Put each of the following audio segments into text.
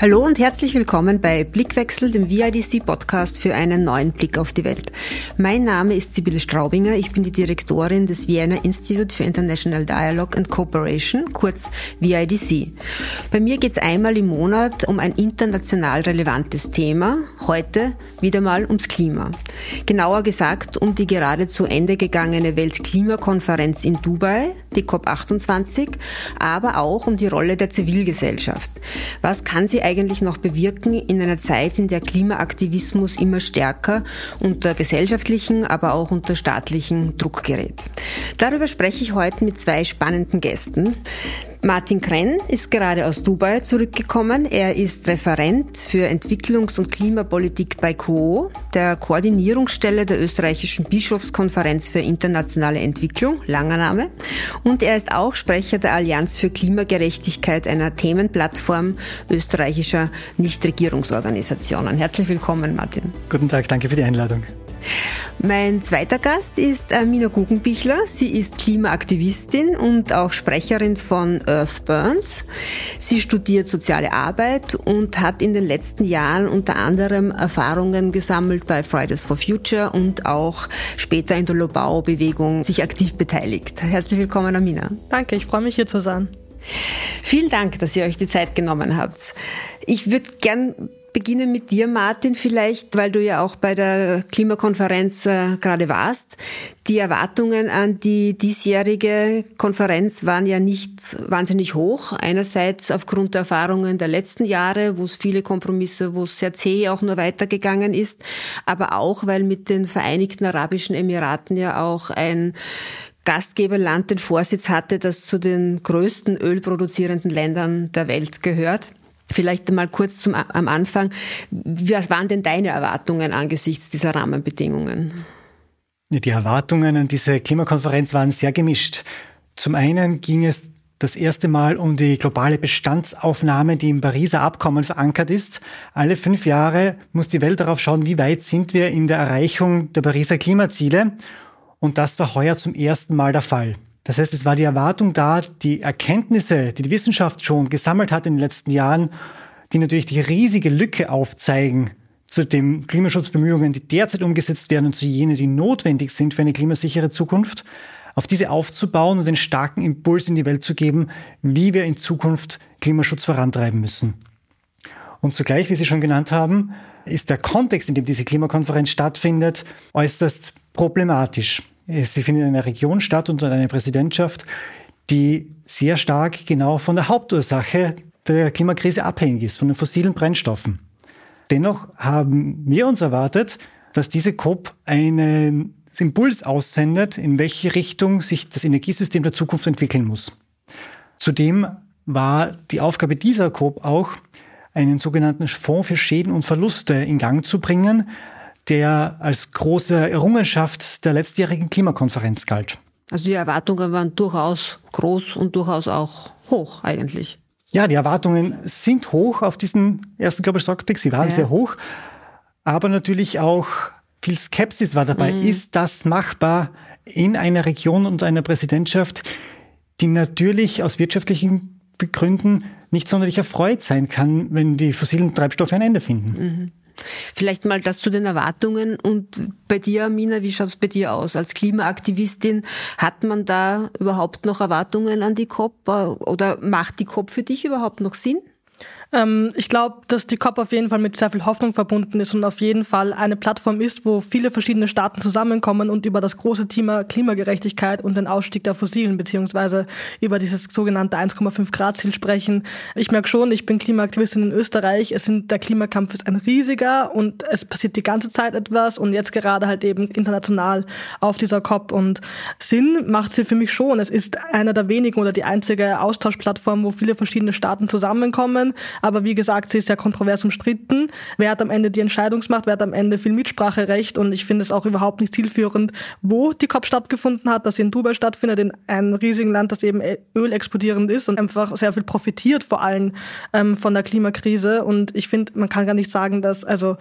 Hallo und herzlich willkommen bei Blickwechsel, dem VIDC-Podcast für einen neuen Blick auf die Welt. Mein Name ist Sibylle Straubinger, ich bin die Direktorin des Vienna Institute for International Dialogue and Cooperation, kurz VIDC. Bei mir geht es einmal im Monat um ein international relevantes Thema, heute wieder mal ums Klima. Genauer gesagt um die gerade zu Ende gegangene Weltklimakonferenz in Dubai, die COP28, aber auch um die Rolle der Zivilgesellschaft. Was kann sie eigentlich noch bewirken in einer Zeit, in der Klimaaktivismus immer stärker unter gesellschaftlichen, aber auch unter staatlichen Druck gerät. Darüber spreche ich heute mit zwei spannenden Gästen. Martin Krenn ist gerade aus Dubai zurückgekommen. Er ist Referent für Entwicklungs- und Klimapolitik bei QO, der Koordinierungsstelle der österreichischen Bischofskonferenz für internationale Entwicklung, langer Name. Und er ist auch Sprecher der Allianz für Klimagerechtigkeit, einer Themenplattform österreichischer Nichtregierungsorganisationen. Herzlich willkommen, Martin. Guten Tag, danke für die Einladung. Mein zweiter Gast ist Mina Guggenbichler. Sie ist Klimaaktivistin und auch Sprecherin von Earth Burns. Sie studiert soziale Arbeit und hat in den letzten Jahren unter anderem Erfahrungen gesammelt bei Fridays for Future und auch später in der Lobau-Bewegung sich aktiv beteiligt. Herzlich willkommen, Amina. Danke, ich freue mich hier zu sein. Vielen Dank, dass ihr euch die Zeit genommen habt. Ich würde gern beginnen mit dir, Martin, vielleicht, weil du ja auch bei der Klimakonferenz äh, gerade warst. Die Erwartungen an die diesjährige Konferenz waren ja nicht wahnsinnig hoch. Einerseits aufgrund der Erfahrungen der letzten Jahre, wo es viele Kompromisse, wo es sehr zäh auch nur weitergegangen ist, aber auch, weil mit den Vereinigten Arabischen Emiraten ja auch ein Gastgeberland den Vorsitz hatte, das zu den größten ölproduzierenden Ländern der Welt gehört. Vielleicht mal kurz zum, am Anfang. Was waren denn deine Erwartungen angesichts dieser Rahmenbedingungen? Die Erwartungen an diese Klimakonferenz waren sehr gemischt. Zum einen ging es das erste Mal um die globale Bestandsaufnahme, die im Pariser Abkommen verankert ist. Alle fünf Jahre muss die Welt darauf schauen, wie weit sind wir in der Erreichung der Pariser Klimaziele. Und das war heuer zum ersten Mal der Fall. Das heißt, es war die Erwartung da, die Erkenntnisse, die die Wissenschaft schon gesammelt hat in den letzten Jahren, die natürlich die riesige Lücke aufzeigen zu den Klimaschutzbemühungen, die derzeit umgesetzt werden und zu jenen, die notwendig sind für eine klimasichere Zukunft, auf diese aufzubauen und den starken Impuls in die Welt zu geben, wie wir in Zukunft Klimaschutz vorantreiben müssen. Und zugleich, wie Sie schon genannt haben, ist der Kontext, in dem diese Klimakonferenz stattfindet, äußerst problematisch. Sie findet in einer Region statt unter einer Präsidentschaft, die sehr stark genau von der Hauptursache der Klimakrise abhängig ist, von den fossilen Brennstoffen. Dennoch haben wir uns erwartet, dass diese COP einen Impuls aussendet, in welche Richtung sich das Energiesystem der Zukunft entwickeln muss. Zudem war die Aufgabe dieser COP auch, einen sogenannten Fonds für Schäden und Verluste in Gang zu bringen, der als große Errungenschaft der letztjährigen Klimakonferenz galt. Also die Erwartungen waren durchaus groß und durchaus auch hoch eigentlich. Ja, die Erwartungen sind hoch auf diesen ersten Global Stockpick. Sie waren ja. sehr hoch. Aber natürlich auch viel Skepsis war dabei. Mhm. Ist das machbar in einer Region und einer Präsidentschaft, die natürlich aus wirtschaftlichen Gründen nicht sonderlich erfreut sein kann, wenn die fossilen Treibstoffe ein Ende finden? Mhm. Vielleicht mal das zu den Erwartungen. Und bei dir, Amina, wie schaut es bei dir aus? Als Klimaaktivistin, hat man da überhaupt noch Erwartungen an die COP? Oder macht die COP für dich überhaupt noch Sinn? Ähm, ich glaube, dass die COP auf jeden Fall mit sehr viel Hoffnung verbunden ist und auf jeden Fall eine Plattform ist, wo viele verschiedene Staaten zusammenkommen und über das große Thema Klimagerechtigkeit und den Ausstieg der Fossilen beziehungsweise über dieses sogenannte 1,5 Grad Ziel sprechen. Ich merke schon, ich bin Klimaaktivistin in Österreich. Es sind, der Klimakampf ist ein riesiger und es passiert die ganze Zeit etwas und jetzt gerade halt eben international auf dieser COP und Sinn macht sie für mich schon. Es ist einer der wenigen oder die einzige Austauschplattform, wo viele verschiedene Staaten zusammenkommen. Aber wie gesagt, sie ist ja kontrovers umstritten. Wer hat am Ende die Entscheidungsmacht? Wer hat am Ende viel Mitspracherecht? Und ich finde es auch überhaupt nicht zielführend, wo die COP stattgefunden hat, dass sie in Dubai stattfindet, in einem riesigen Land, das eben Öl explodierend ist und einfach sehr viel profitiert, vor allem ähm, von der Klimakrise. Und ich finde, man kann gar nicht sagen, dass, also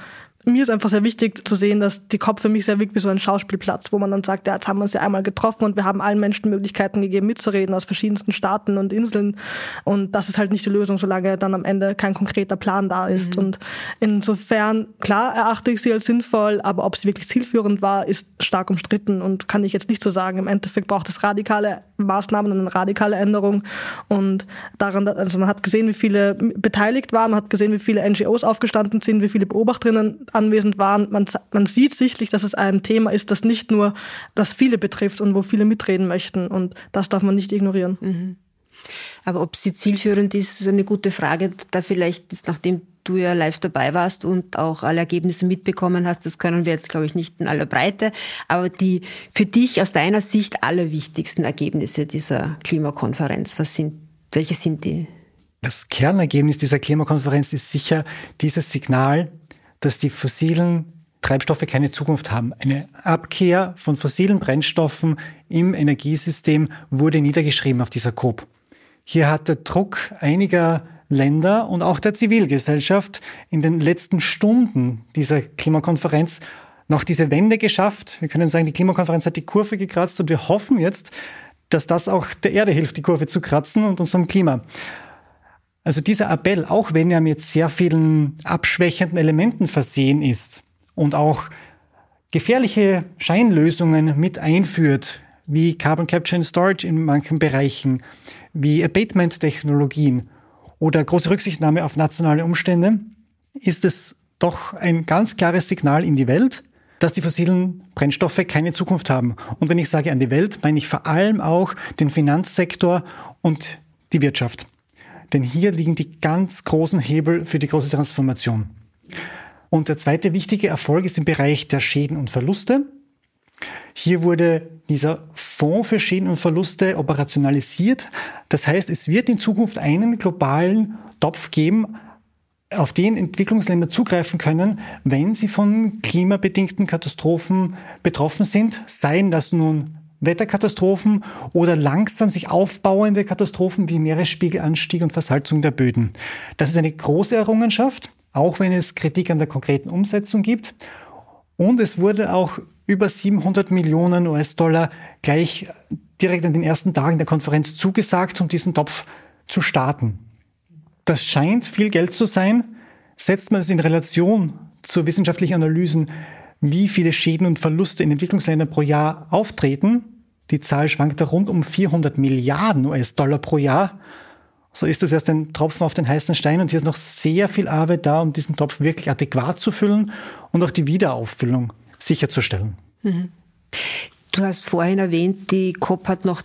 mir ist einfach sehr wichtig zu sehen, dass die COP für mich sehr wirkt wie so ein Schauspielplatz, wo man dann sagt, ja, jetzt haben wir uns ja einmal getroffen und wir haben allen Menschen Möglichkeiten gegeben, mitzureden aus verschiedensten Staaten und Inseln. Und das ist halt nicht die Lösung, solange dann am Ende kein konkreter Plan da ist. Mhm. Und insofern, klar, erachte ich sie als sinnvoll, aber ob sie wirklich zielführend war, ist stark umstritten und kann ich jetzt nicht so sagen. Im Endeffekt braucht es radikale Maßnahmen und eine radikale Änderung. Und daran, also man hat gesehen, wie viele beteiligt waren, man hat gesehen, wie viele NGOs aufgestanden sind, wie viele Beobachterinnen anwesend waren. Man, man sieht sichtlich, dass es ein Thema ist, das nicht nur das viele betrifft und wo viele mitreden möchten. Und das darf man nicht ignorieren. Mhm. Aber ob sie zielführend ist, ist eine gute Frage. Da vielleicht, nachdem du ja live dabei warst und auch alle Ergebnisse mitbekommen hast, das können wir jetzt, glaube ich, nicht in aller Breite. Aber die für dich aus deiner Sicht allerwichtigsten Ergebnisse dieser Klimakonferenz, was sind, welche sind die? Das Kernergebnis dieser Klimakonferenz ist sicher dieses Signal, dass die fossilen Treibstoffe keine Zukunft haben. Eine Abkehr von fossilen Brennstoffen im Energiesystem wurde niedergeschrieben auf dieser COP. Hier hat der Druck einiger Länder und auch der Zivilgesellschaft in den letzten Stunden dieser Klimakonferenz noch diese Wende geschafft. Wir können sagen, die Klimakonferenz hat die Kurve gekratzt und wir hoffen jetzt, dass das auch der Erde hilft, die Kurve zu kratzen und unserem Klima. Also dieser Appell, auch wenn er mit sehr vielen abschwächenden Elementen versehen ist und auch gefährliche Scheinlösungen mit einführt, wie Carbon Capture and Storage in manchen Bereichen, wie Abatement-Technologien oder große Rücksichtnahme auf nationale Umstände, ist es doch ein ganz klares Signal in die Welt, dass die fossilen Brennstoffe keine Zukunft haben. Und wenn ich sage an die Welt, meine ich vor allem auch den Finanzsektor und die Wirtschaft. Denn hier liegen die ganz großen Hebel für die große Transformation. Und der zweite wichtige Erfolg ist im Bereich der Schäden und Verluste. Hier wurde dieser Fonds für Schäden und Verluste operationalisiert. Das heißt, es wird in Zukunft einen globalen Topf geben, auf den Entwicklungsländer zugreifen können, wenn sie von klimabedingten Katastrophen betroffen sind, seien das nun Wetterkatastrophen oder langsam sich aufbauende Katastrophen wie Meeresspiegelanstieg und Versalzung der Böden. Das ist eine große Errungenschaft, auch wenn es Kritik an der konkreten Umsetzung gibt. Und es wurde auch über 700 Millionen US-Dollar gleich direkt in den ersten Tagen der Konferenz zugesagt, um diesen Topf zu starten. Das scheint viel Geld zu sein. Setzt man es in Relation zu wissenschaftlichen Analysen, wie viele Schäden und Verluste in Entwicklungsländern pro Jahr auftreten, die Zahl schwankt da rund um 400 Milliarden US-Dollar pro Jahr, so ist das erst ein Tropfen auf den heißen Stein und hier ist noch sehr viel Arbeit da, um diesen Topf wirklich adäquat zu füllen und auch die Wiederauffüllung sicherzustellen. Mhm. Du hast vorhin erwähnt, die COP hat noch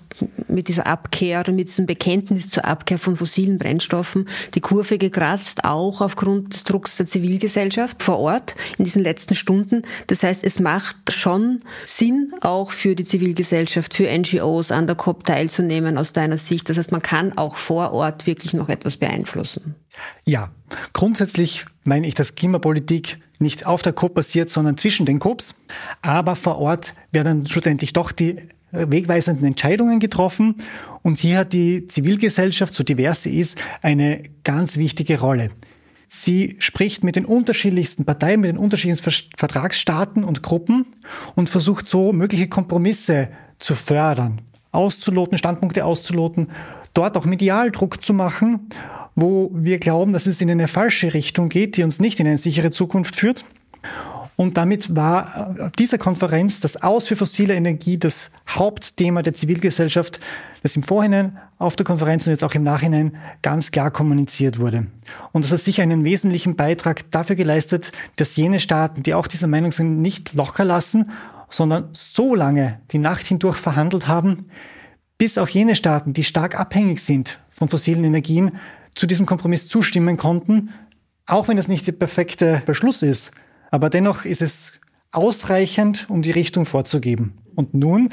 mit dieser Abkehr oder mit diesem Bekenntnis zur Abkehr von fossilen Brennstoffen die Kurve gekratzt, auch aufgrund des Drucks der Zivilgesellschaft vor Ort in diesen letzten Stunden. Das heißt, es macht schon Sinn, auch für die Zivilgesellschaft, für NGOs an der COP teilzunehmen aus deiner Sicht. Das heißt, man kann auch vor Ort wirklich noch etwas beeinflussen. Ja, grundsätzlich meine ich, dass Klimapolitik nicht auf der COP passiert, sondern zwischen den COPs. Aber vor Ort werden schlussendlich doch die äh, wegweisenden Entscheidungen getroffen. Und hier hat die Zivilgesellschaft, so divers sie ist, eine ganz wichtige Rolle. Sie spricht mit den unterschiedlichsten Parteien, mit den unterschiedlichsten Vertragsstaaten und Gruppen und versucht so mögliche Kompromisse zu fördern, auszuloten, Standpunkte auszuloten, dort auch Medialdruck zu machen wo wir glauben, dass es in eine falsche Richtung geht, die uns nicht in eine sichere Zukunft führt. Und damit war auf dieser Konferenz das Aus für fossile Energie das Hauptthema der Zivilgesellschaft, das im Vorhinein auf der Konferenz und jetzt auch im Nachhinein ganz klar kommuniziert wurde. Und das hat sicher einen wesentlichen Beitrag dafür geleistet, dass jene Staaten, die auch dieser Meinung sind, nicht locker lassen, sondern so lange die Nacht hindurch verhandelt haben, bis auch jene Staaten, die stark abhängig sind von fossilen Energien, zu diesem Kompromiss zustimmen konnten, auch wenn es nicht der perfekte Beschluss ist. Aber dennoch ist es ausreichend, um die Richtung vorzugeben. Und nun,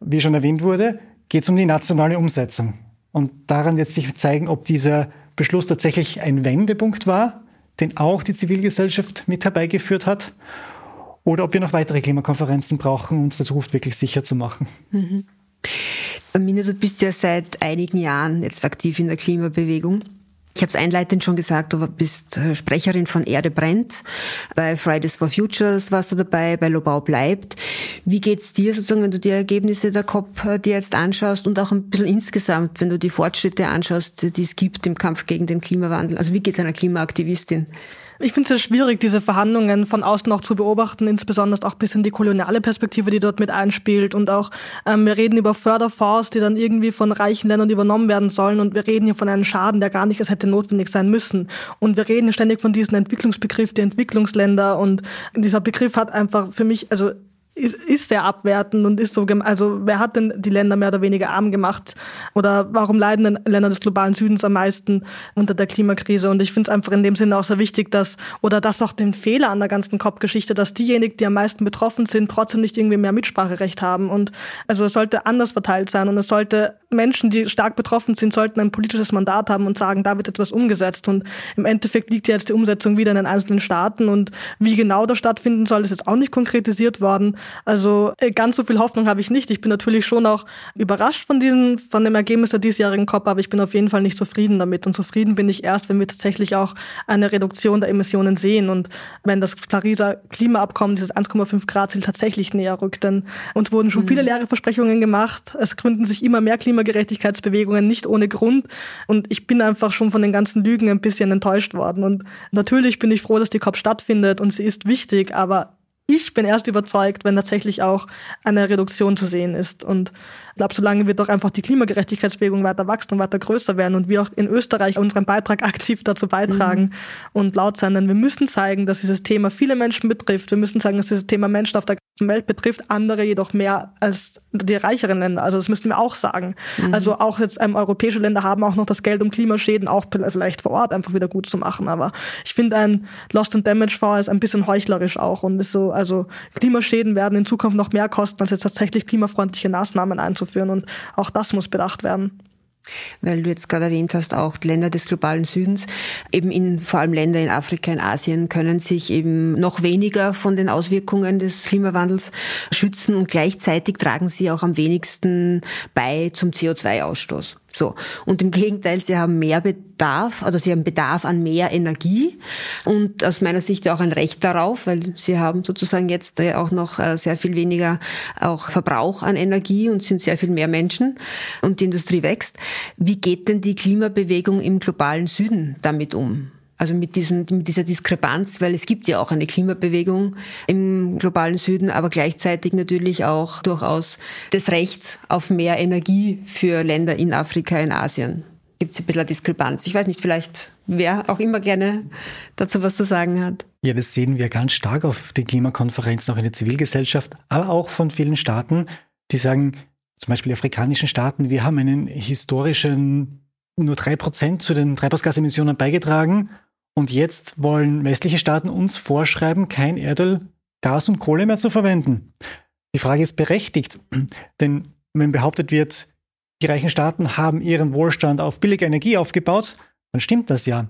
wie schon erwähnt wurde, geht es um die nationale Umsetzung. Und daran wird sich zeigen, ob dieser Beschluss tatsächlich ein Wendepunkt war, den auch die Zivilgesellschaft mit herbeigeführt hat, oder ob wir noch weitere Klimakonferenzen brauchen, um unsere Zukunft wirklich sicher zu machen. Mhm. Mina, du bist ja seit einigen Jahren jetzt aktiv in der Klimabewegung. Ich habe es einleitend schon gesagt, du bist äh, Sprecherin von Erde brennt. Bei Fridays for Futures warst du dabei, bei Lobau bleibt. Wie geht's dir sozusagen, wenn du die Ergebnisse der COP äh, dir jetzt anschaust und auch ein bisschen insgesamt, wenn du die Fortschritte anschaust, die es gibt im Kampf gegen den Klimawandel? Also wie geht's einer Klimaaktivistin? Ich finde es sehr schwierig, diese Verhandlungen von außen auch zu beobachten, insbesondere auch bis in die koloniale Perspektive, die dort mit einspielt. Und auch, ähm, wir reden über Förderfonds, die dann irgendwie von reichen Ländern übernommen werden sollen. Und wir reden hier von einem Schaden, der gar nicht es hätte notwendig sein müssen. Und wir reden ständig von diesem Entwicklungsbegriff, die Entwicklungsländer. Und dieser Begriff hat einfach für mich, also ist, ist sehr abwertend und ist so, also wer hat denn die Länder mehr oder weniger arm gemacht? Oder warum leiden denn Länder des globalen Südens am meisten unter der Klimakrise? Und ich finde es einfach in dem Sinne auch sehr wichtig, dass, oder das auch den Fehler an der ganzen COP-Geschichte, dass diejenigen, die am meisten betroffen sind, trotzdem nicht irgendwie mehr Mitspracherecht haben. Und also es sollte anders verteilt sein und es sollte Menschen, die stark betroffen sind, sollten ein politisches Mandat haben und sagen, da wird etwas umgesetzt. Und im Endeffekt liegt jetzt die Umsetzung wieder in den einzelnen Staaten. Und wie genau das stattfinden soll, ist jetzt auch nicht konkretisiert worden. Also äh, ganz so viel Hoffnung habe ich nicht. Ich bin natürlich schon auch überrascht von diesem, von dem Ergebnis der diesjährigen COP, aber ich bin auf jeden Fall nicht zufrieden damit. Und zufrieden bin ich erst, wenn wir tatsächlich auch eine Reduktion der Emissionen sehen und wenn das Pariser Klimaabkommen, dieses 1,5 Grad Ziel tatsächlich näher rückt. Denn uns wurden schon mhm. viele leere Versprechungen gemacht. Es gründen sich immer mehr Klimagerechtigkeitsbewegungen, nicht ohne Grund. Und ich bin einfach schon von den ganzen Lügen ein bisschen enttäuscht worden. Und natürlich bin ich froh, dass die COP stattfindet und sie ist wichtig, aber ich bin erst überzeugt, wenn tatsächlich auch eine Reduktion zu sehen ist. Und ich glaube, solange wird doch einfach die Klimagerechtigkeitsbewegung weiter wachsen und weiter größer werden und wir auch in Österreich unseren Beitrag aktiv dazu beitragen mhm. und laut sein. Denn wir müssen zeigen, dass dieses Thema viele Menschen betrifft. Wir müssen zeigen, dass dieses Thema Menschen auf der Welt betrifft, andere jedoch mehr als die reicheren Länder. Also das müssten wir auch sagen. Mhm. Also auch jetzt ähm, europäische Länder haben auch noch das Geld, um Klimaschäden auch vielleicht vor Ort einfach wieder gut zu machen. Aber ich finde ein Lost and Damage Fonds ist ein bisschen heuchlerisch auch und ist so, also Klimaschäden werden in Zukunft noch mehr kosten, als jetzt tatsächlich klimafreundliche Maßnahmen einzuführen einzuführen. Und auch das muss bedacht werden. Weil du jetzt gerade erwähnt hast, auch Länder des globalen Südens, eben in, vor allem Länder in Afrika, in Asien, können sich eben noch weniger von den Auswirkungen des Klimawandels schützen und gleichzeitig tragen sie auch am wenigsten bei zum CO2-Ausstoß. So. Und im Gegenteil, sie haben mehr Bedarf, oder sie haben Bedarf an mehr Energie und aus meiner Sicht auch ein Recht darauf, weil sie haben sozusagen jetzt auch noch äh, sehr viel weniger auch Verbrauch an Energie und sind sehr viel mehr Menschen und die Industrie wächst. Wie geht denn die Klimabewegung im globalen Süden damit um? Also mit, diesen, mit dieser Diskrepanz, weil es gibt ja auch eine Klimabewegung im globalen Süden, aber gleichzeitig natürlich auch durchaus das Recht auf mehr Energie für Länder in Afrika, in Asien. Gibt es ein bisschen Diskrepanz. Ich weiß nicht, vielleicht wer auch immer gerne dazu was zu sagen hat. Ja, das sehen wir ganz stark auf den Klimakonferenzen, auch in der Zivilgesellschaft, aber auch von vielen Staaten, die sagen, zum Beispiel die afrikanischen Staaten, wir haben einen historischen nur drei Prozent zu den Treibhausgasemissionen beigetragen und jetzt wollen westliche Staaten uns vorschreiben, kein Erdöl, Gas und Kohle mehr zu verwenden. Die Frage ist berechtigt, denn wenn behauptet wird, die reichen Staaten haben ihren Wohlstand auf billige Energie aufgebaut, dann stimmt das ja.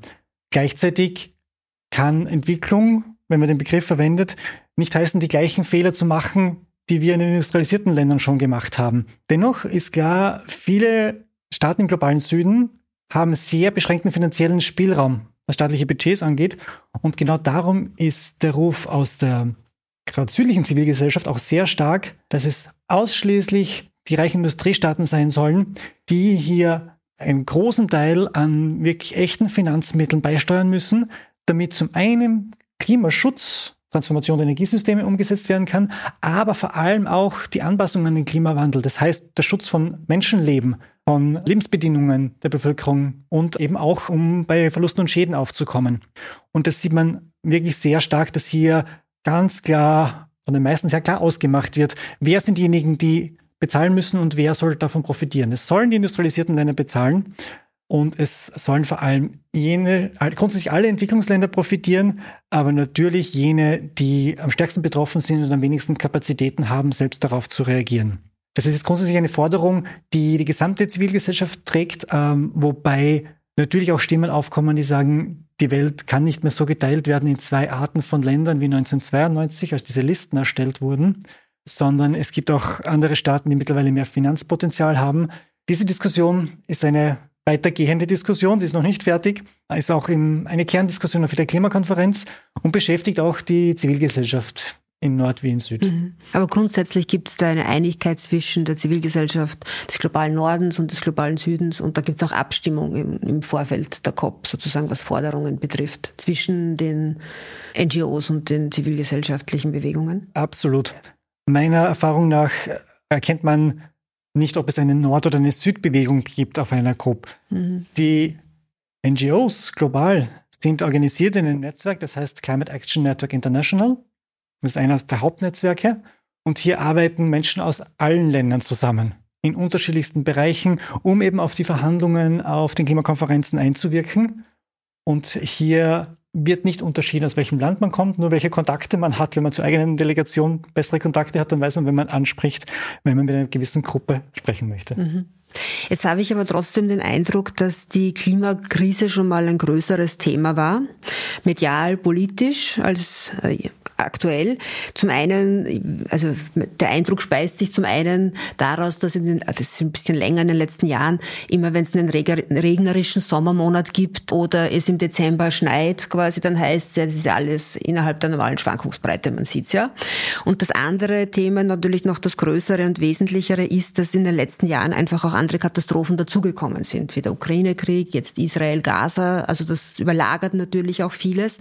Gleichzeitig kann Entwicklung, wenn man den Begriff verwendet, nicht heißen, die gleichen Fehler zu machen, die wir in den industrialisierten Ländern schon gemacht haben. Dennoch ist klar, viele Staaten im globalen Süden haben sehr beschränkten finanziellen Spielraum was staatliche Budgets angeht. Und genau darum ist der Ruf aus der gerade südlichen Zivilgesellschaft auch sehr stark, dass es ausschließlich die reichen Industriestaaten sein sollen, die hier einen großen Teil an wirklich echten Finanzmitteln beisteuern müssen, damit zum einen Klimaschutz, Transformation der Energiesysteme umgesetzt werden kann, aber vor allem auch die Anpassung an den Klimawandel, das heißt der Schutz von Menschenleben, von Lebensbedingungen der Bevölkerung und eben auch, um bei Verlusten und Schäden aufzukommen. Und das sieht man wirklich sehr stark, dass hier ganz klar, von den meisten sehr klar ausgemacht wird, wer sind diejenigen, die bezahlen müssen und wer soll davon profitieren. Es sollen die industrialisierten Länder bezahlen und es sollen vor allem jene, grundsätzlich alle Entwicklungsländer profitieren, aber natürlich jene, die am stärksten betroffen sind und am wenigsten Kapazitäten haben, selbst darauf zu reagieren. Das ist jetzt grundsätzlich eine Forderung, die die gesamte Zivilgesellschaft trägt, ähm, wobei natürlich auch Stimmen aufkommen, die sagen, die Welt kann nicht mehr so geteilt werden in zwei Arten von Ländern wie 1992, als diese Listen erstellt wurden, sondern es gibt auch andere Staaten, die mittlerweile mehr Finanzpotenzial haben. Diese Diskussion ist eine weitergehende Diskussion, die ist noch nicht fertig, ist auch eine Kerndiskussion auf der Klimakonferenz und beschäftigt auch die Zivilgesellschaft in Nord wie in Süd. Mhm. Aber grundsätzlich gibt es da eine Einigkeit zwischen der Zivilgesellschaft des globalen Nordens und des globalen Südens und da gibt es auch Abstimmung im, im, Vorfeld der COP, sozusagen was Forderungen betrifft, zwischen den NGOs und den zivilgesellschaftlichen Bewegungen. Absolut. Meiner Erfahrung nach erkennt man nicht, ob es eine Nord- oder eine Südbewegung gibt auf einer COP. Mhm. Die NGOs global sind organisiert in einem Netzwerk, das heißt Climate Action Network International. Das ist einer der Hauptnetzwerke. Und hier arbeiten Menschen aus allen Ländern zusammen in unterschiedlichsten Bereichen, um eben auf die Verhandlungen auf den Klimakonferenzen einzuwirken. Und hier wird nicht unterschieden, aus welchem Land man kommt, nur welche Kontakte man hat. Wenn man zur eigenen Delegation bessere Kontakte hat, dann weiß man, wenn man anspricht, wenn man mit einer gewissen Gruppe sprechen möchte. Mhm. Jetzt habe ich aber trotzdem den Eindruck, dass die Klimakrise schon mal ein größeres Thema war, medial, politisch, als äh, aktuell. Zum einen, also der Eindruck speist sich zum einen daraus, dass in den, das ist ein bisschen länger in den letzten Jahren, immer wenn es einen regnerischen Sommermonat gibt oder es im Dezember schneit, quasi, dann heißt es ja, das ist alles innerhalb der normalen Schwankungsbreite, man sieht's ja. Und das andere Thema, natürlich noch das größere und wesentlichere, ist, dass in den letzten Jahren einfach auch andere Katastrophen dazugekommen sind, wie der Ukraine-Krieg, jetzt Israel, Gaza, also das überlagert natürlich auch vieles.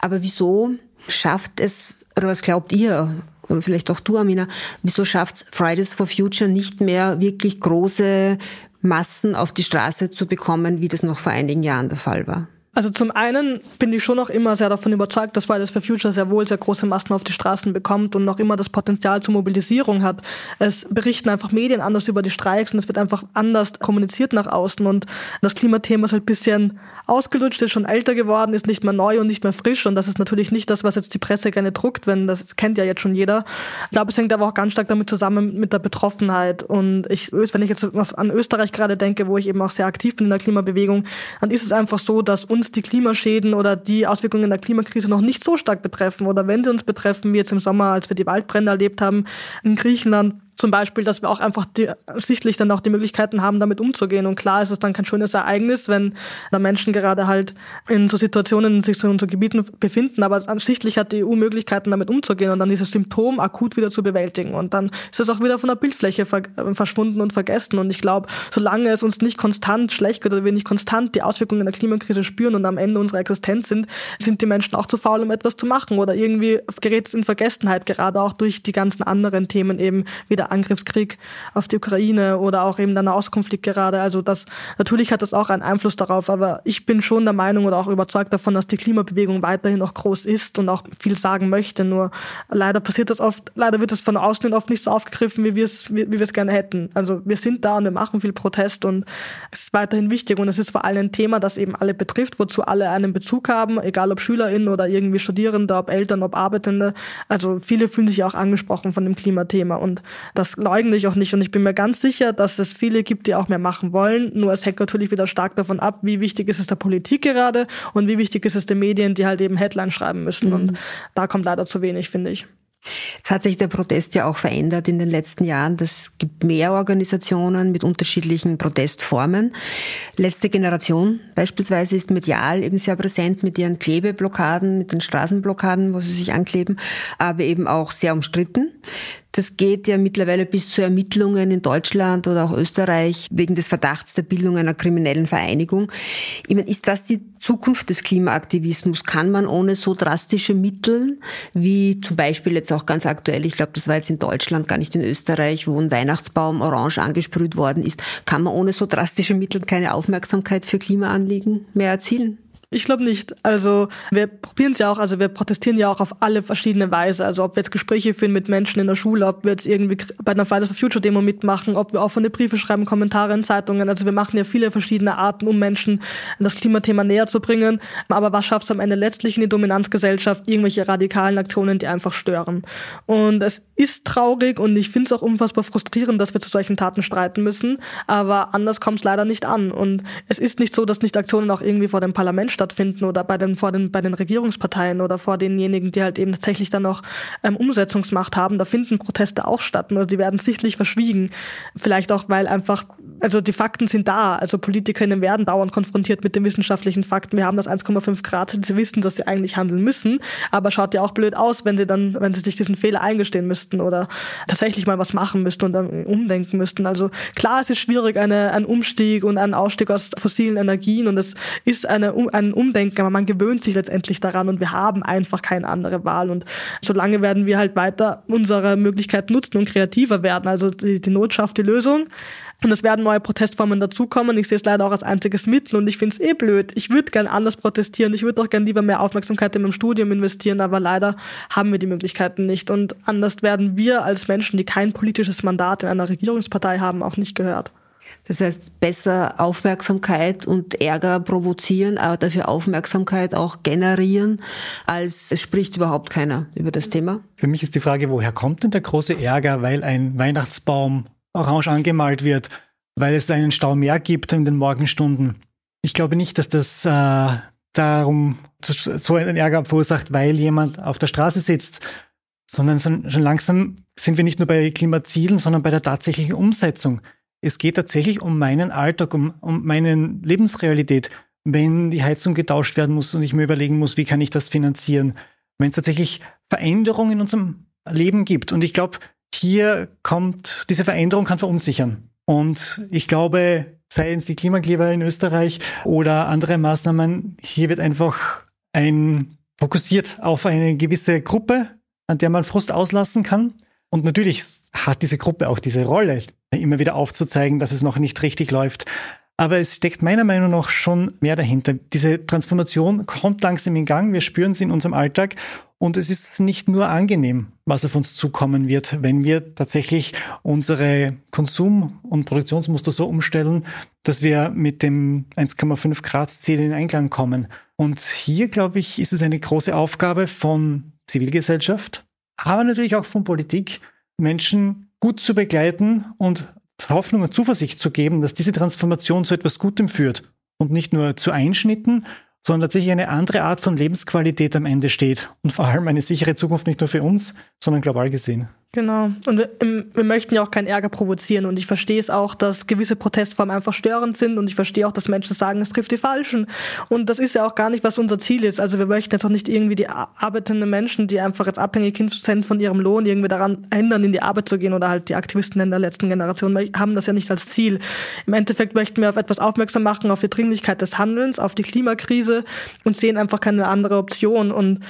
Aber wieso schafft es, oder was glaubt ihr, oder vielleicht auch du, Amina, wieso schafft Fridays for Future nicht mehr wirklich große Massen auf die Straße zu bekommen, wie das noch vor einigen Jahren der Fall war? Also zum einen bin ich schon noch immer sehr davon überzeugt, dass Fridays for Future sehr wohl sehr große Massen auf die Straßen bekommt und noch immer das Potenzial zur Mobilisierung hat. Es berichten einfach Medien anders über die Streiks und es wird einfach anders kommuniziert nach außen und das Klimathema ist halt bisschen ausgelutscht, ist schon älter geworden, ist nicht mehr neu und nicht mehr frisch und das ist natürlich nicht das, was jetzt die Presse gerne druckt, wenn das kennt ja jetzt schon jeder. Ich glaube, es hängt aber auch ganz stark damit zusammen mit der Betroffenheit und ich, wenn ich jetzt an Österreich gerade denke, wo ich eben auch sehr aktiv bin in der Klimabewegung, dann ist es einfach so, dass uns die Klimaschäden oder die Auswirkungen der Klimakrise noch nicht so stark betreffen. Oder wenn sie uns betreffen, wie jetzt im Sommer, als wir die Waldbrände erlebt haben in Griechenland, zum Beispiel, dass wir auch einfach die, sichtlich dann auch die Möglichkeiten haben, damit umzugehen. Und klar ist es dann kein schönes Ereignis, wenn da Menschen gerade halt in so Situationen sich so in so Gebieten befinden, aber sichtlich hat die EU Möglichkeiten, damit umzugehen und dann dieses Symptom akut wieder zu bewältigen. Und dann ist es auch wieder von der Bildfläche verschwunden und vergessen. Und ich glaube, solange es uns nicht konstant schlecht geht oder wir nicht konstant die Auswirkungen der Klimakrise spüren und am Ende unserer Existenz sind, sind die Menschen auch zu faul, um etwas zu machen. Oder irgendwie gerät es in Vergessenheit, gerade auch durch die ganzen anderen Themen eben wieder der Angriffskrieg auf die Ukraine oder auch eben der Nahostkonflikt gerade. Also das, natürlich hat das auch einen Einfluss darauf, aber ich bin schon der Meinung oder auch überzeugt davon, dass die Klimabewegung weiterhin noch groß ist und auch viel sagen möchte. Nur leider passiert das oft, leider wird das von außen oft nicht so aufgegriffen, wie wir es, wie, wie wir es gerne hätten. Also wir sind da und wir machen viel Protest und es ist weiterhin wichtig und es ist vor allem ein Thema, das eben alle betrifft, wozu alle einen Bezug haben, egal ob SchülerInnen oder irgendwie Studierende, ob Eltern, ob Arbeitende. Also viele fühlen sich auch angesprochen von dem Klimathema und das leugne ich auch nicht. Und ich bin mir ganz sicher, dass es viele gibt, die auch mehr machen wollen. Nur es hängt natürlich wieder stark davon ab, wie wichtig ist es der Politik gerade und wie wichtig ist es den Medien, die halt eben Headlines schreiben müssen. Mhm. Und da kommt leider zu wenig, finde ich. Jetzt hat sich der Protest ja auch verändert in den letzten Jahren. Es gibt mehr Organisationen mit unterschiedlichen Protestformen. Letzte Generation beispielsweise ist medial eben sehr präsent mit ihren Klebeblockaden, mit den Straßenblockaden, wo sie sich ankleben, aber eben auch sehr umstritten. Das geht ja mittlerweile bis zu Ermittlungen in Deutschland oder auch Österreich wegen des Verdachts der Bildung einer kriminellen Vereinigung. Ich meine, ist das die Zukunft des Klimaaktivismus? Kann man ohne so drastische Mittel, wie zum Beispiel jetzt auch ganz aktuell, ich glaube, das war jetzt in Deutschland, gar nicht in Österreich, wo ein Weihnachtsbaum orange angesprüht worden ist, kann man ohne so drastische Mittel keine Aufmerksamkeit für Klimaanliegen mehr erzielen? Ich glaube nicht. Also wir probieren es ja auch, also wir protestieren ja auch auf alle verschiedene Weise. Also ob wir jetzt Gespräche führen mit Menschen in der Schule, ob wir jetzt irgendwie bei einer Fridays for Future Demo mitmachen, ob wir offene Briefe schreiben, Kommentare in Zeitungen. Also wir machen ja viele verschiedene Arten, um Menschen das Klimathema näher zu bringen. Aber was schafft es am Ende letztlich in die Dominanzgesellschaft? Irgendwelche radikalen Aktionen, die einfach stören. Und es ist traurig und ich finde es auch unfassbar frustrierend, dass wir zu solchen Taten streiten müssen. Aber anders kommt es leider nicht an. Und es ist nicht so, dass nicht Aktionen auch irgendwie vor dem Parlament stattfinden stattfinden oder bei den, vor den, bei den Regierungsparteien oder vor denjenigen, die halt eben tatsächlich dann noch ähm, Umsetzungsmacht haben, da finden Proteste auch statt. Nur sie werden sichtlich verschwiegen. Vielleicht auch, weil einfach, also die Fakten sind da. Also PolitikerInnen werden dauernd konfrontiert mit den wissenschaftlichen Fakten. Wir haben das 1,5 Grad. Sie wissen, dass sie eigentlich handeln müssen. Aber schaut ja auch blöd aus, wenn sie dann, wenn sie sich diesen Fehler eingestehen müssten oder tatsächlich mal was machen müssten und dann umdenken müssten. Also klar, es ist schwierig, eine, ein Umstieg und ein Ausstieg aus fossilen Energien und es ist eine, ein Umdenken, aber man gewöhnt sich letztendlich daran und wir haben einfach keine andere Wahl. Und solange werden wir halt weiter unsere Möglichkeiten nutzen und kreativer werden. Also die, die Not schafft die Lösung. Und es werden neue Protestformen dazukommen. Ich sehe es leider auch als einziges Mittel und ich finde es eh blöd. Ich würde gern anders protestieren. Ich würde auch gern lieber mehr Aufmerksamkeit in meinem Studium investieren, aber leider haben wir die Möglichkeiten nicht. Und anders werden wir als Menschen, die kein politisches Mandat in einer Regierungspartei haben, auch nicht gehört. Das heißt, besser Aufmerksamkeit und Ärger provozieren, aber dafür Aufmerksamkeit auch generieren, als es spricht überhaupt keiner über das Thema. Für mich ist die Frage, woher kommt denn der große Ärger, weil ein Weihnachtsbaum orange angemalt wird, weil es einen Stau mehr gibt in den Morgenstunden. Ich glaube nicht, dass das äh, darum so einen Ärger verursacht, weil jemand auf der Straße sitzt, sondern schon langsam sind wir nicht nur bei Klimazielen, sondern bei der tatsächlichen Umsetzung. Es geht tatsächlich um meinen Alltag, um, um meine Lebensrealität. Wenn die Heizung getauscht werden muss und ich mir überlegen muss, wie kann ich das finanzieren. Wenn es tatsächlich Veränderungen in unserem Leben gibt. Und ich glaube, hier kommt, diese Veränderung kann verunsichern. Und ich glaube, sei es die Klimakleber in Österreich oder andere Maßnahmen, hier wird einfach ein fokussiert auf eine gewisse Gruppe, an der man Frust auslassen kann. Und natürlich hat diese Gruppe auch diese Rolle, immer wieder aufzuzeigen, dass es noch nicht richtig läuft. Aber es steckt meiner Meinung nach schon mehr dahinter. Diese Transformation kommt langsam in Gang. Wir spüren sie in unserem Alltag. Und es ist nicht nur angenehm, was auf uns zukommen wird, wenn wir tatsächlich unsere Konsum- und Produktionsmuster so umstellen, dass wir mit dem 1,5 Grad Ziel in Einklang kommen. Und hier, glaube ich, ist es eine große Aufgabe von Zivilgesellschaft, aber natürlich auch von Politik, Menschen gut zu begleiten und Hoffnung und Zuversicht zu geben, dass diese Transformation zu etwas Gutem führt und nicht nur zu Einschnitten, sondern tatsächlich eine andere Art von Lebensqualität am Ende steht und vor allem eine sichere Zukunft nicht nur für uns, sondern global gesehen. Genau. Und wir, wir, möchten ja auch keinen Ärger provozieren. Und ich verstehe es auch, dass gewisse Protestformen einfach störend sind. Und ich verstehe auch, dass Menschen sagen, es trifft die Falschen. Und das ist ja auch gar nicht, was unser Ziel ist. Also wir möchten jetzt auch nicht irgendwie die arbeitenden Menschen, die einfach jetzt abhängig sind von ihrem Lohn, irgendwie daran hindern, in die Arbeit zu gehen. Oder halt die Aktivisten in der letzten Generation haben das ja nicht als Ziel. Im Endeffekt möchten wir auf etwas aufmerksam machen, auf die Dringlichkeit des Handelns, auf die Klimakrise und sehen einfach keine andere Option. Und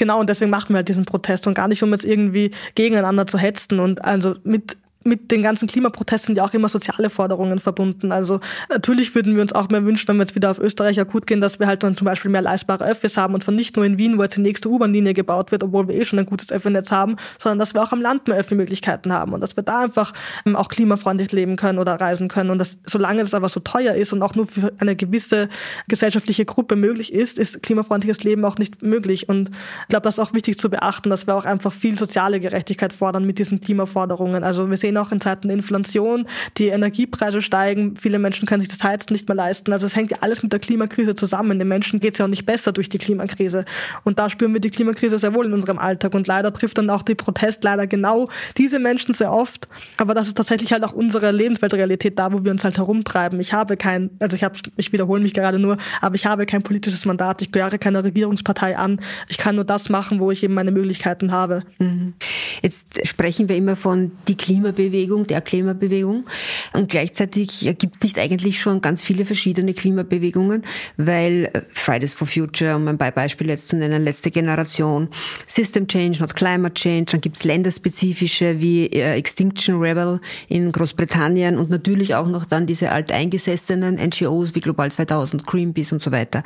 Genau, und deswegen machen wir halt diesen Protest und gar nicht, um jetzt irgendwie gegeneinander zu hetzen und also mit mit den ganzen Klimaprotesten ja auch immer soziale Forderungen verbunden. Also natürlich würden wir uns auch mehr wünschen, wenn wir jetzt wieder auf Österreich akut gehen, dass wir halt dann zum Beispiel mehr leistbare Öffis haben und zwar nicht nur in Wien, wo jetzt die nächste U-Bahn-Linie gebaut wird, obwohl wir eh schon ein gutes Öffi-Netz haben, sondern dass wir auch am Land mehr Öffi-Möglichkeiten haben und dass wir da einfach ähm, auch klimafreundlich leben können oder reisen können. Und das, solange es aber so teuer ist und auch nur für eine gewisse gesellschaftliche Gruppe möglich ist, ist klimafreundliches Leben auch nicht möglich. Und ich glaube, das ist auch wichtig zu beachten, dass wir auch einfach viel soziale Gerechtigkeit fordern mit diesen Klimaforderungen. Also wir sehen sehen auch in Zeiten Inflation, die Energiepreise steigen, viele Menschen können sich das Heizen nicht mehr leisten. Also es hängt ja alles mit der Klimakrise zusammen. Den Menschen geht es ja auch nicht besser durch die Klimakrise. Und da spüren wir die Klimakrise sehr wohl in unserem Alltag. Und leider trifft dann auch die Protest leider genau diese Menschen sehr oft. Aber das ist tatsächlich halt auch unsere Lebensweltrealität da, wo wir uns halt herumtreiben. Ich habe kein, also ich habe, ich wiederhole mich gerade nur, aber ich habe kein politisches Mandat. Ich gehöre keiner Regierungspartei an. Ich kann nur das machen, wo ich eben meine Möglichkeiten habe. Mhm. Jetzt sprechen wir immer von die Klimabewegung Klimabewegung, der Klimabewegung. Und gleichzeitig gibt es nicht eigentlich schon ganz viele verschiedene Klimabewegungen, weil äh, Fridays for Future, um ein Beispiel jetzt zu nennen, letzte Generation, System Change, not Climate Change, dann gibt es länderspezifische wie äh, Extinction Rebel in Großbritannien und natürlich auch noch dann diese alteingesessenen NGOs wie Global 2000, Greenpeace und so weiter.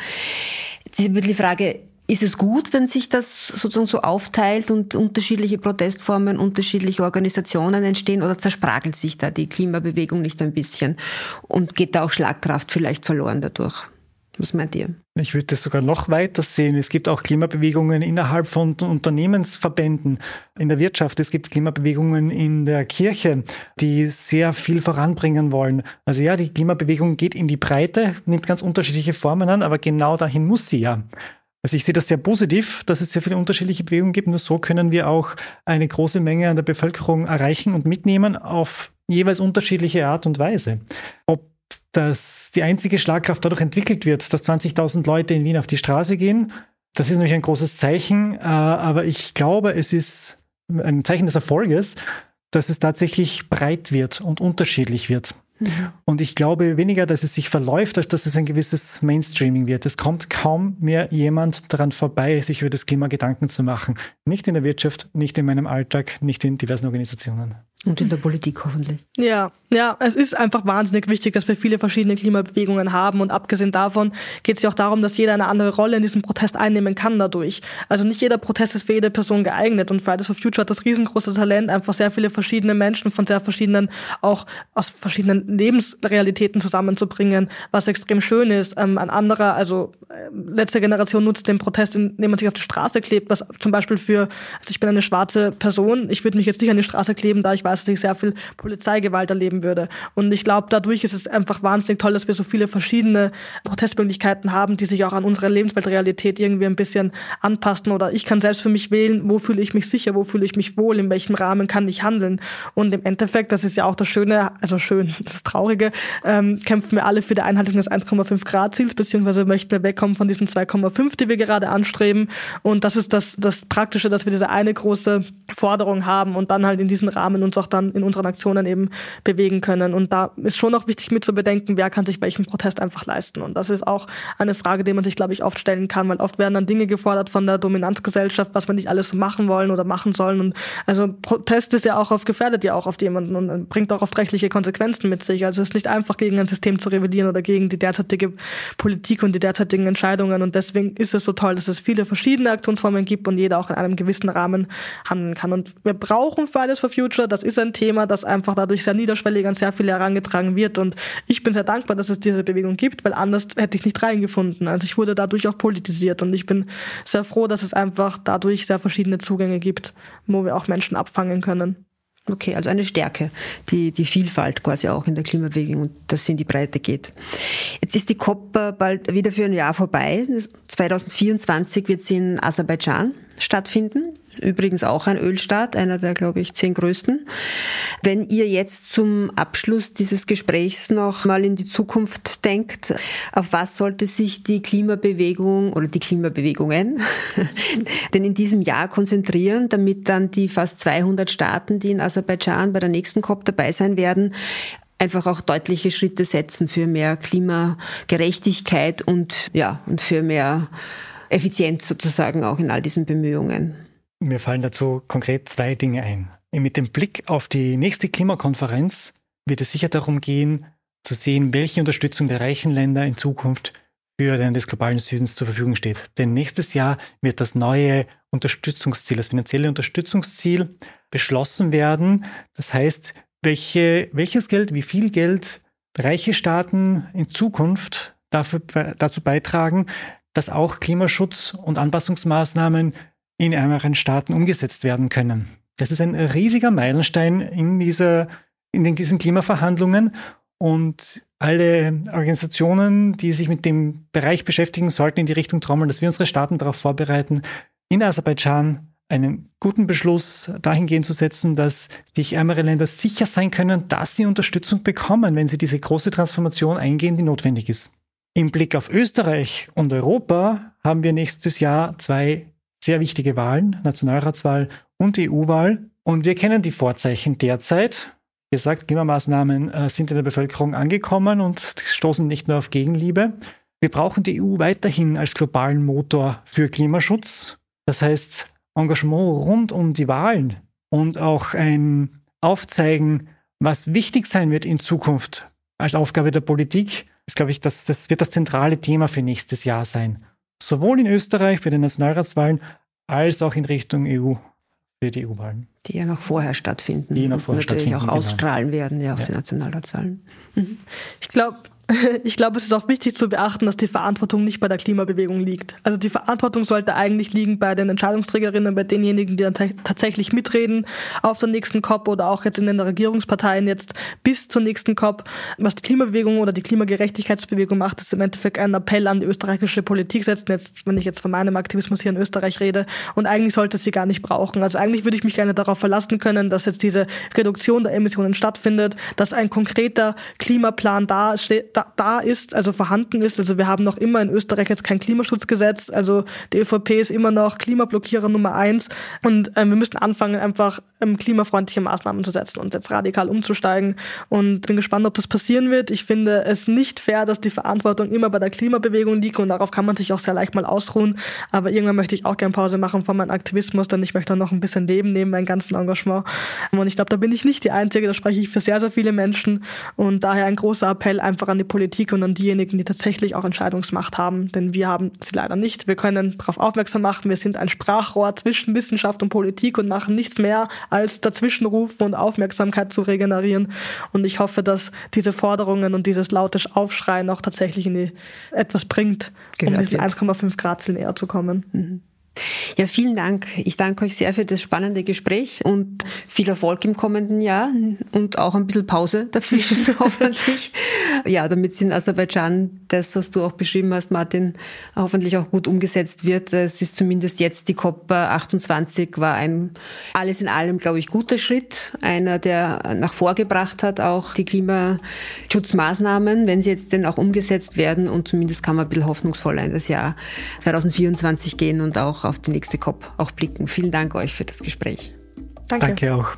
Die Frage, ist es gut, wenn sich das sozusagen so aufteilt und unterschiedliche Protestformen, unterschiedliche Organisationen entstehen oder zerspragelt sich da die Klimabewegung nicht ein bisschen und geht da auch Schlagkraft vielleicht verloren dadurch? Was meint ihr? Ich würde das sogar noch weiter sehen. Es gibt auch Klimabewegungen innerhalb von Unternehmensverbänden in der Wirtschaft. Es gibt Klimabewegungen in der Kirche, die sehr viel voranbringen wollen. Also ja, die Klimabewegung geht in die Breite, nimmt ganz unterschiedliche Formen an, aber genau dahin muss sie ja. Also ich sehe das sehr positiv, dass es sehr viele unterschiedliche Bewegungen gibt. Nur so können wir auch eine große Menge an der Bevölkerung erreichen und mitnehmen auf jeweils unterschiedliche Art und Weise. Ob dass die einzige Schlagkraft dadurch entwickelt wird, dass 20.000 Leute in Wien auf die Straße gehen. Das ist natürlich ein großes Zeichen, äh, aber ich glaube, es ist ein Zeichen des Erfolges, dass es tatsächlich breit wird und unterschiedlich wird. Mhm. Und ich glaube weniger, dass es sich verläuft, als dass es ein gewisses Mainstreaming wird. Es kommt kaum mehr jemand daran vorbei, sich über das Klima Gedanken zu machen. Nicht in der Wirtschaft, nicht in meinem Alltag, nicht in diversen Organisationen. Und in der Politik hoffentlich. Ja, ja, es ist einfach wahnsinnig wichtig, dass wir viele verschiedene Klimabewegungen haben. Und abgesehen davon geht es ja auch darum, dass jeder eine andere Rolle in diesem Protest einnehmen kann dadurch. Also nicht jeder Protest ist für jede Person geeignet. Und Fridays for Future hat das riesengroße Talent, einfach sehr viele verschiedene Menschen von sehr verschiedenen, auch aus verschiedenen Lebensrealitäten zusammenzubringen, was extrem schön ist. Ähm, ein anderer, also äh, letzte Generation nutzt den Protest, indem man sich auf die Straße klebt, was zum Beispiel für, also ich bin eine schwarze Person, ich würde mich jetzt nicht an die Straße kleben, da ich weiß, dass ich sehr viel Polizeigewalt erleben würde. Und ich glaube, dadurch ist es einfach wahnsinnig toll, dass wir so viele verschiedene Protestmöglichkeiten haben, die sich auch an unsere Lebensweltrealität irgendwie ein bisschen anpassen. Oder ich kann selbst für mich wählen, wo fühle ich mich sicher, wo fühle ich mich wohl, in welchem Rahmen kann ich handeln. Und im Endeffekt, das ist ja auch das Schöne, also schön, das Traurige, ähm, kämpfen wir alle für die Einhaltung des 1,5 Grad Ziels, beziehungsweise möchten wir wegkommen von diesen 2,5, die wir gerade anstreben. Und das ist das, das Praktische, dass wir diese eine große Forderung haben und dann halt in diesem Rahmen uns auch dann in unseren Aktionen eben bewegen können. Und da ist schon noch wichtig mit zu bedenken, wer kann sich welchen Protest einfach leisten. Und das ist auch eine Frage, die man sich, glaube ich, oft stellen kann, weil oft werden dann Dinge gefordert von der Dominanzgesellschaft, was wir nicht alles so machen wollen oder machen sollen. Und also Protest ist ja auch oft gefährdet ja auch oft jemanden und bringt auch oft rechtliche Konsequenzen mit sich. Also es ist nicht einfach gegen ein System zu rebellieren oder gegen die derzeitige Politik und die derzeitigen Entscheidungen. Und deswegen ist es so toll, dass es viele verschiedene Aktionsformen gibt und jeder auch in einem gewissen Rahmen handeln kann. Und wir brauchen Fridays for Future. Das ist ein Thema, das einfach dadurch sehr niederschwellig an sehr viele herangetragen wird. Und ich bin sehr dankbar, dass es diese Bewegung gibt, weil anders hätte ich nicht reingefunden. Also ich wurde dadurch auch politisiert und ich bin sehr froh, dass es einfach dadurch sehr verschiedene Zugänge gibt, wo wir auch Menschen abfangen können. Okay, also eine Stärke, die, die Vielfalt quasi auch in der Klimabewegung und dass sie in die Breite geht. Jetzt ist die COP äh, bald wieder für ein Jahr vorbei. 2024 wird sie in Aserbaidschan stattfinden. Übrigens auch ein Ölstaat, einer der, glaube ich, zehn größten. Wenn ihr jetzt zum Abschluss dieses Gesprächs noch mal in die Zukunft denkt, auf was sollte sich die Klimabewegung oder die Klimabewegungen denn in diesem Jahr konzentrieren, damit dann die fast 200 Staaten, die in Aserbaidschan bei der nächsten COP dabei sein werden, einfach auch deutliche Schritte setzen für mehr Klimagerechtigkeit und, ja, und für mehr Effizienz sozusagen auch in all diesen Bemühungen. Mir fallen dazu konkret zwei Dinge ein. Mit dem Blick auf die nächste Klimakonferenz wird es sicher darum gehen, zu sehen, welche Unterstützung der reichen Länder in Zukunft für den des globalen Südens zur Verfügung steht. Denn nächstes Jahr wird das neue Unterstützungsziel, das finanzielle Unterstützungsziel beschlossen werden. Das heißt, welche, welches Geld, wie viel Geld reiche Staaten in Zukunft dafür, dazu beitragen, dass auch Klimaschutz und Anpassungsmaßnahmen in ärmeren Staaten umgesetzt werden können. Das ist ein riesiger Meilenstein in, dieser, in diesen Klimaverhandlungen und alle Organisationen, die sich mit dem Bereich beschäftigen, sollten in die Richtung trommeln, dass wir unsere Staaten darauf vorbereiten, in Aserbaidschan einen guten Beschluss dahingehend zu setzen, dass sich ärmere Länder sicher sein können, dass sie Unterstützung bekommen, wenn sie diese große Transformation eingehen, die notwendig ist. Im Blick auf Österreich und Europa haben wir nächstes Jahr zwei sehr wichtige Wahlen, Nationalratswahl und EU-Wahl. Und wir kennen die Vorzeichen derzeit. Wie gesagt, Klimamaßnahmen äh, sind in der Bevölkerung angekommen und stoßen nicht nur auf Gegenliebe. Wir brauchen die EU weiterhin als globalen Motor für Klimaschutz. Das heißt, Engagement rund um die Wahlen und auch ein Aufzeigen, was wichtig sein wird in Zukunft als Aufgabe der Politik, ist, glaube ich, das, das wird das zentrale Thema für nächstes Jahr sein. Sowohl in Österreich bei den Nationalratswahlen als auch in Richtung EU für die EU-Wahlen. Die ja noch vorher stattfinden. Die noch vorher und natürlich stattfinden, auch genau. ausstrahlen werden ja, auf ja. die Nationalratswahlen. Mhm. Ich glaube, Ich glaube, es ist auch wichtig zu beachten, dass die Verantwortung nicht bei der Klimabewegung liegt. Also die Verantwortung sollte eigentlich liegen bei den Entscheidungsträgerinnen, bei denjenigen, die dann tatsächlich mitreden auf der nächsten COP oder auch jetzt in den Regierungsparteien jetzt bis zur nächsten COP. Was die Klimabewegung oder die Klimagerechtigkeitsbewegung macht, ist im Endeffekt ein Appell an die österreichische Politik setzen, jetzt, wenn ich jetzt von meinem Aktivismus hier in Österreich rede. Und eigentlich sollte sie gar nicht brauchen. Also eigentlich würde ich mich gerne darauf verlassen können, dass jetzt diese Reduktion der Emissionen stattfindet, dass ein konkreter Klimaplan da steht, da, da ist, also vorhanden ist. Also wir haben noch immer in Österreich jetzt kein Klimaschutzgesetz. Also die ÖVP ist immer noch Klimablockierer Nummer eins. Und ähm, wir müssen anfangen, einfach klimafreundliche Maßnahmen zu setzen und jetzt radikal umzusteigen. Und bin gespannt, ob das passieren wird. Ich finde es nicht fair, dass die Verantwortung immer bei der Klimabewegung liegt und darauf kann man sich auch sehr leicht mal ausruhen. Aber irgendwann möchte ich auch gerne Pause machen von meinem Aktivismus, denn ich möchte auch noch ein bisschen leben neben meinem ganzen Engagement. Und ich glaube, da bin ich nicht die Einzige, da spreche ich für sehr, sehr viele Menschen. Und daher ein großer Appell einfach an die Politik und an diejenigen, die tatsächlich auch Entscheidungsmacht haben, denn wir haben sie leider nicht. Wir können darauf aufmerksam machen, wir sind ein Sprachrohr zwischen Wissenschaft und Politik und machen nichts mehr, als dazwischenrufen und Aufmerksamkeit zu regenerieren. Und ich hoffe, dass diese Forderungen und dieses laute Aufschreien auch tatsächlich in die, etwas bringt, Gehört um diesen 1,5 Grad Ziel näher zu kommen. Mhm. Ja, vielen Dank. Ich danke euch sehr für das spannende Gespräch und viel Erfolg im kommenden Jahr und auch ein bisschen Pause dazwischen hoffentlich. Ja, damit in Aserbaidschan das, was du auch beschrieben hast, Martin, hoffentlich auch gut umgesetzt wird. Es ist zumindest jetzt die COP 28 war ein alles in allem, glaube ich, guter Schritt. Einer, der nach vorgebracht hat, auch die Klimaschutzmaßnahmen, wenn sie jetzt denn auch umgesetzt werden und zumindest kann man ein bisschen hoffnungsvoller in das Jahr 2024 gehen und auch auf die nächste COP auch blicken. Vielen Dank euch für das Gespräch. Danke, Danke auch.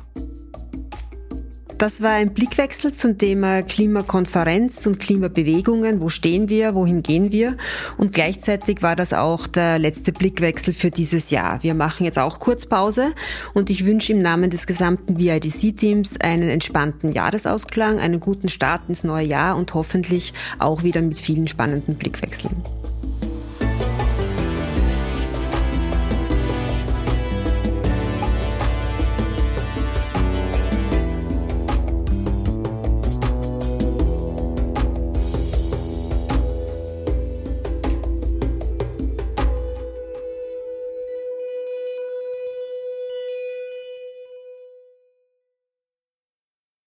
Das war ein Blickwechsel zum Thema Klimakonferenz und Klimabewegungen. Wo stehen wir? Wohin gehen wir? Und gleichzeitig war das auch der letzte Blickwechsel für dieses Jahr. Wir machen jetzt auch Kurzpause und ich wünsche im Namen des gesamten VIDC-Teams einen entspannten Jahresausklang, einen guten Start ins neue Jahr und hoffentlich auch wieder mit vielen spannenden Blickwechseln.